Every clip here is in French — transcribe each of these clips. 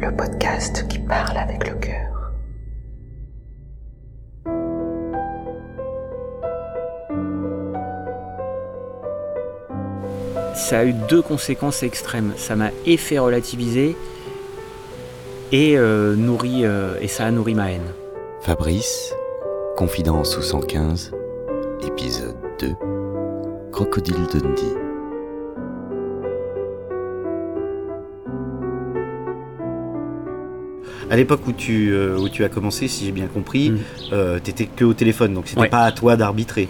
Le podcast qui parle avec le cœur. ça a eu deux conséquences extrêmes. Ça m'a et fait relativiser et, euh, nourri, euh, et ça a nourri ma haine. Fabrice, Confidence sous 115, épisode 2, Crocodile Dundee. À l'époque où tu, euh, où tu as commencé, si j'ai bien compris, Mm. euh, t'étais que au téléphone, donc c'était Ouais. pas à toi d'arbitrer.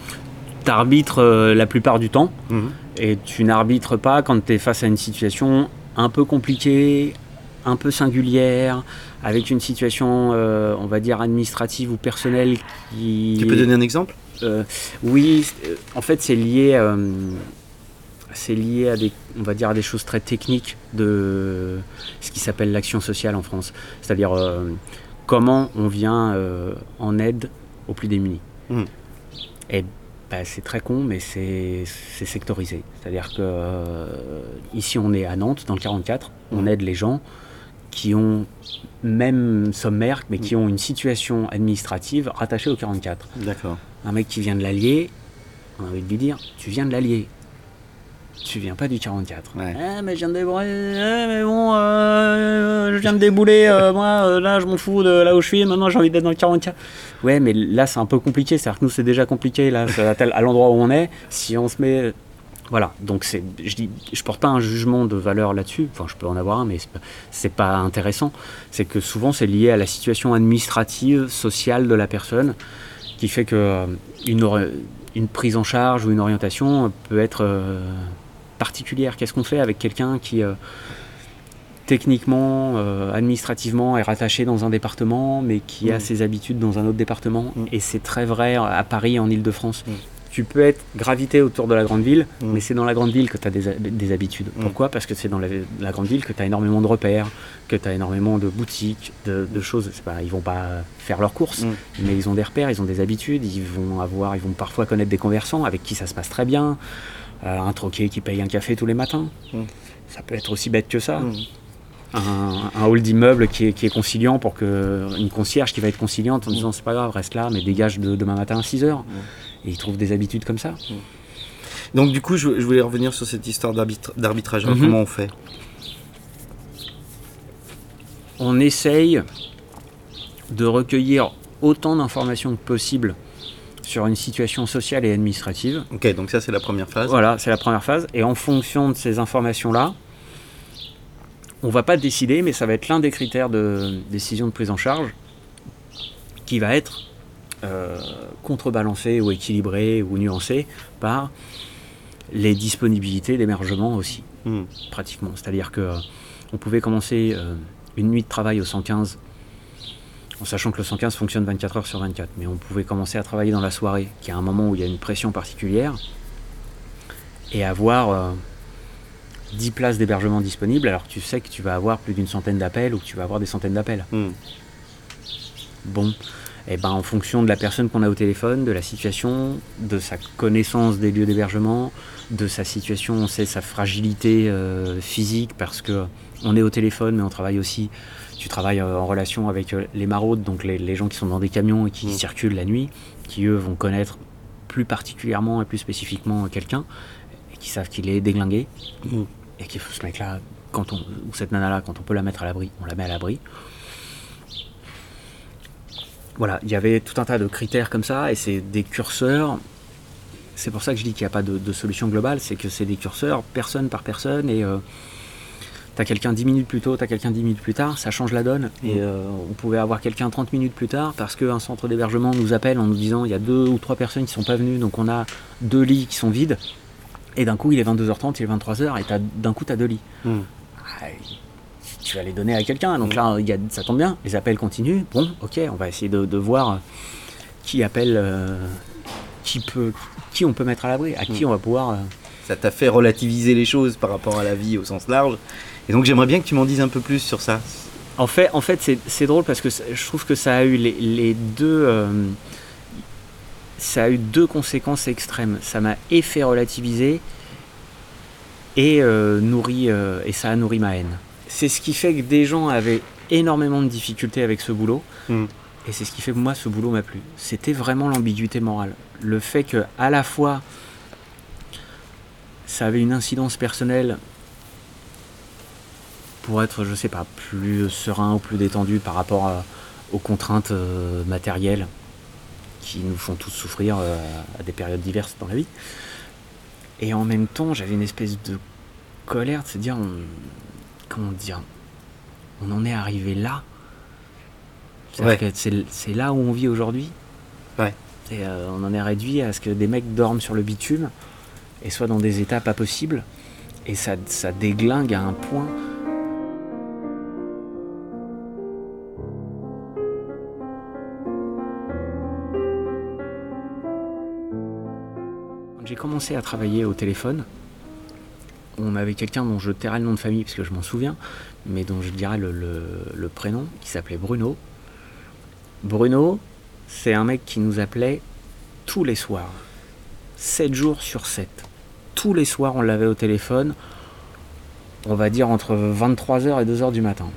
T'arbitres euh, la plupart du temps Mhm. et tu n'arbitres pas quand tu es face à une situation un peu compliquée, un peu singulière, avec une situation, on va dire, administrative ou personnelle qui... Tu peux donner un exemple? Euh, oui, euh, en fait, c'est lié, euh, c'est lié à des, on va dire, à des choses très techniques de ce qui s'appelle l'action sociale en France. C'est-à-dire euh, comment on vient euh, en aide aux plus démunis. Mhm. Et bah, c'est très con, mais c'est sectorisé. C'est-à-dire que euh, ici, on est à Nantes, dans le 44, on Mhm. aide les gens qui ont même sommaire, mais qui ont une situation administrative rattachée au 44 D'accord. un mec qui vient de l'Allier, on a envie de lui dire Tu viens de l'Allier. Tu viens pas du 44. Ouais. Ah, mais je viens de débouler. ah, mais bon, euh, je viens de débouler. euh, moi, euh, là, je m'en fous de là où je suis. Maintenant, j'ai envie d'être dans le 44. Ouais, mais là, c'est un peu compliqué. C'est-à-dire que nous, c'est déjà compliqué. Là, à, l'endroit où on est. Si on se met. Voilà, donc c'est, je dis, je porte pas un jugement de valeur là-dessus. Enfin, je peux en avoir un, mais c'est pas, c'est pas intéressant. C'est que souvent, c'est lié à la situation administrative, sociale de la personne, qui fait que euh, une, prise en charge ou une orientation peut être euh, particulière. Qu'est-ce qu'on fait avec quelqu'un qui euh, techniquement, euh, administrativement est rattaché dans un département, mais qui a Mm. ses habitudes dans un autre département Mm. Et c'est très vrai à Paris, en Ile-de-France. Mm. Tu peux être gravité autour de la grande ville, mais c'est dans la grande ville que tu as des, des habitudes. Pourquoi? Parce que c'est dans la, la grande ville que tu as énormément de repères, que tu as énormément de boutiques, de, de choses. C'est Pas, ils vont pas faire leurs courses, mais ils ont des repères, ils ont des habitudes, ils vont avoir, ils vont parfois connaître des conversants avec qui ça se passe très bien. Euh, un troquet qui paye un café tous les matins. Mm. Ça peut être aussi bête que ça. Mhm. Un, un hall d'immeuble qui est, qui est conciliant pour que une concierge qui va être conciliante en disant c'est pas grave, reste là, mais dégage de, demain matin à 6 heures. Et ils trouvent des habitudes comme ça. Donc du coup, je, je voulais revenir sur cette histoire d'arbitra- d'arbitrage. Mhm. Comment on fait? On essaye de recueillir autant d'informations que possible sur une situation sociale et administrative. Ok, donc ça c'est la première phase. Voilà, c'est la première phase. Et en fonction de ces informations-là, on va pas décider, mais ça va être l'un des critères de décision de prise en charge qui va être euh, contrebalancé ou équilibré ou nuancé par les disponibilités d'hébergement aussi, Mhm. pratiquement. C'est-à-dire que euh, on pouvait commencer euh, une nuit de travail au 115 en sachant que le 115 fonctionne 24 heures sur 24, mais on pouvait commencer à travailler dans la soirée, qui est un moment où il y a une pression particulière, et avoir euh, 10 places d'hébergement disponibles, alors tu sais que tu vas avoir plus d'une centaine d'appels ou que tu vas avoir des centaines d'appels. Mhm. Bon, et ben en fonction de la personne qu'on a au téléphone, de la situation, de sa connaissance des lieux d'hébergement, de sa situation, on sait sa fragilité euh, physique parce que on est au téléphone, mais on travaille aussi. Tu travailles euh, en relation avec euh, les maraudes, donc les, les gens qui sont dans des camions et qui Mm. circulent la nuit, qui eux vont connaître plus particulièrement et plus spécifiquement quelqu'un, et qui savent qu'il est déglingué, Mhm. et qu'il faut ce mec-là, quand on, ou cette nana-là, quand on peut la mettre à l'abri, on la met à l'abri. Voilà, il y avait tout un tas de critères comme ça, et c'est des curseurs. C'est pour ça que je dis qu'il n'y a pas de, de solution globale, c'est que c'est des curseurs, personne par personne, et euh, t'as quelqu'un 10 minutes plus tôt, t'as quelqu'un 10 minutes plus tard, ça change la donne. Et Mm. euh, on pouvait avoir quelqu'un 30 minutes plus tard parce qu'un centre d'hébergement nous appelle en nous disant il y a deux ou trois personnes qui sont pas venues, donc on a deux lits qui sont vides. Et d'un coup, il est 22h30, il est 23h, et t'as- d'un coup, tu as deux lits. Mhm. Ah, tu vas les donner à quelqu'un. Donc là, il y a, ça tombe bien, les appels continuent. Bon, ok, on va essayer de, de voir qui appelle, euh, qui, peut, qui on peut mettre à l'abri, à qui on va pouvoir. euh, Ça t'a fait relativiser les choses par rapport à la vie au sens large. Et donc j'aimerais bien que tu m'en dises un peu plus sur ça. En fait, en fait c'est, c'est drôle parce que je trouve que ça a eu les, les deux. euh, ça a eu deux conséquences extrêmes. Ça m'a et fait relativiser et, euh, euh, et ça a nourri ma haine. C'est ce qui fait que des gens avaient énormément de difficultés avec ce boulot. Mm. Et c'est ce qui fait que moi, ce boulot m'a plu. C'était vraiment l'ambiguïté morale. Le fait que, à la fois, ça avait une incidence personnelle pour être, je sais pas, plus serein ou plus détendu par rapport à- aux contraintes euh, matérielles qui nous font tous souffrir euh, à des périodes diverses dans la vie. Et en même temps, j'avais une espèce de colère de se dire, on- comment dire, on en est arrivé là. Ouais. C'est là où on vit aujourd'hui. Ouais. Et euh, on en est réduit à ce que des mecs dorment sur le bitume et soient dans des états pas possibles. Et ça, ça déglingue à un point. J'ai commencé à travailler au téléphone, on avait quelqu'un dont je tairai le nom de famille parce que je m'en souviens, mais dont je dirais le, le- le prénom, qui s'appelait Bruno. Bruno, c'est un mec qui nous appelait tous les soirs, 7 jours sur 7. Tous les soirs, on l'avait au téléphone, on va dire entre 23h et 2h du matin.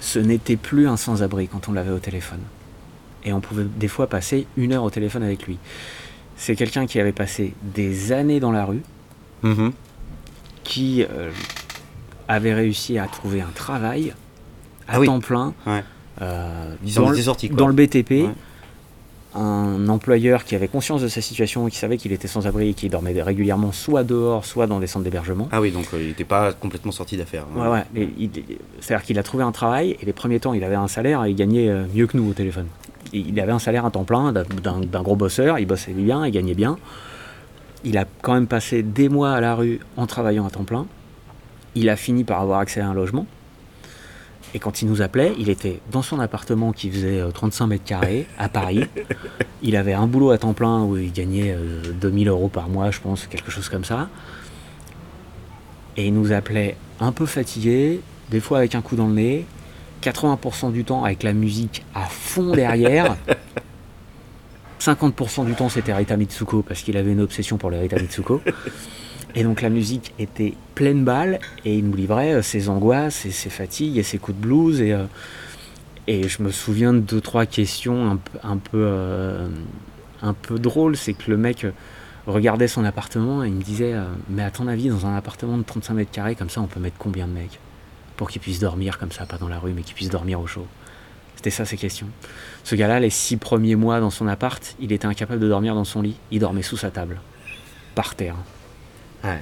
Ce n'était plus un sans-abri quand on l'avait au téléphone. Et on pouvait des fois passer une heure au téléphone avec lui. C'est quelqu'un qui avait passé des années dans la rue, Mhm. qui euh, avait réussi à trouver un travail à Ah oui. temps plein Ouais. euh, dans, le, quoi. dans le BTP. Ouais. Un employeur qui avait conscience de sa situation, qui savait qu'il était sans abri et qui dormait régulièrement soit dehors, soit dans des centres d'hébergement. Ah oui, donc euh, il n'était pas complètement sorti d'affaires. hein. Ouais, ouais. C'est-à-dire qu'il a trouvé un travail et les premiers temps, il avait un salaire et il gagnait mieux que nous au téléphone. Il avait un salaire à temps plein d'un gros bosseur, il bossait bien, il gagnait bien. Il a quand même passé des mois à la rue en travaillant à temps plein. Il a fini par avoir accès à un logement. Et quand il nous appelait, il était dans son appartement qui faisait euh, 35 mètres carrés à Paris. Il avait un boulot à temps plein où il gagnait euh, 2000 euros par mois, je pense, quelque chose comme ça. Et il nous appelait un peu fatigué, des fois avec un coup dans le nez, 80% du temps avec la musique à fond derrière. 50% du temps c'était Rita Mitsuko parce qu'il avait une obsession pour les Rita Mitsuko. Et donc la musique était pleine balle et il nous livrait euh, ses angoisses et ses fatigues et ses coups de blues. Et, euh, et je me souviens de deux, trois questions un, peu- un peu, euh, un peu drôles. C'est que le mec regardait son appartement et il me disait euh, Mais à ton avis, dans un appartement de 35 mètres carrés, comme ça, on peut mettre combien de mecs Pour qu'ils puissent dormir comme ça, pas dans la rue, mais qu'ils puissent dormir au chaud? C'était ça ses questions. Ce gars-là, les six premiers mois dans son appart, il était incapable de dormir dans son lit. Il dormait sous sa table, par terre. Ouais.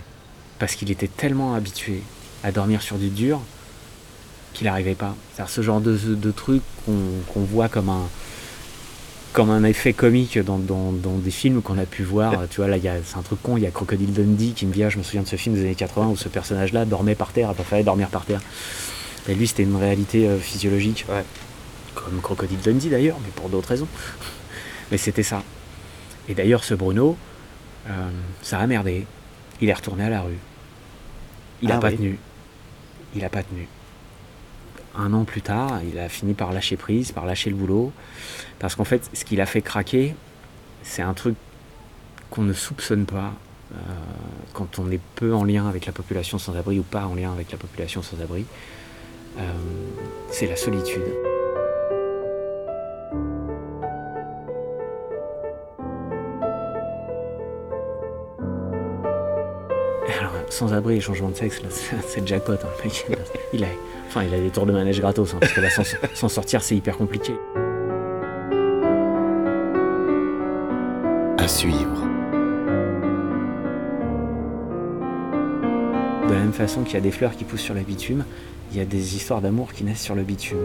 Parce qu'il était tellement habitué à dormir sur du dur qu'il n'arrivait pas. C'est-à-dire ce genre de, de truc qu'on voit comme un, comme un effet comique dans, dans- dans des films qu'on a pu voir. tu vois, là, c'est un truc con. Il y a Crocodile Dundee qui me vient. Je me souviens de ce film des années 80 où ce personnage-là dormait par terre, il fallait dormir par terre. Et lui, c'était une réalité euh, physiologique. Ouais. Comme Crocodile Dundee d'ailleurs, mais pour d'autres raisons. mais c'était ça. Et d'ailleurs, ce Bruno, euh, ça a merdé. Il est retourné à la rue. Il n'a Ah pas oui. tenu. Il n'a pas tenu. Un an plus tard, il a fini par lâcher prise, par lâcher le boulot. Parce qu'en fait, ce qu'il a fait craquer, c'est un truc qu'on ne soupçonne pas euh, quand on est peu en lien avec la population sans abri ou pas en lien avec la population sans abri. Euh, c'est la solitude. Et Alors, sans abri et changement de sexe, c'est jackpot. hein, le mec. Il a, enfin, il a des tours de manège gratos, hein, parce que là, sans, sans sortir, c'est hyper compliqué. À suivre. De la même façon qu'il y a des fleurs qui poussent sur le bitume, il y a des histoires d'amour qui naissent sur le bitume.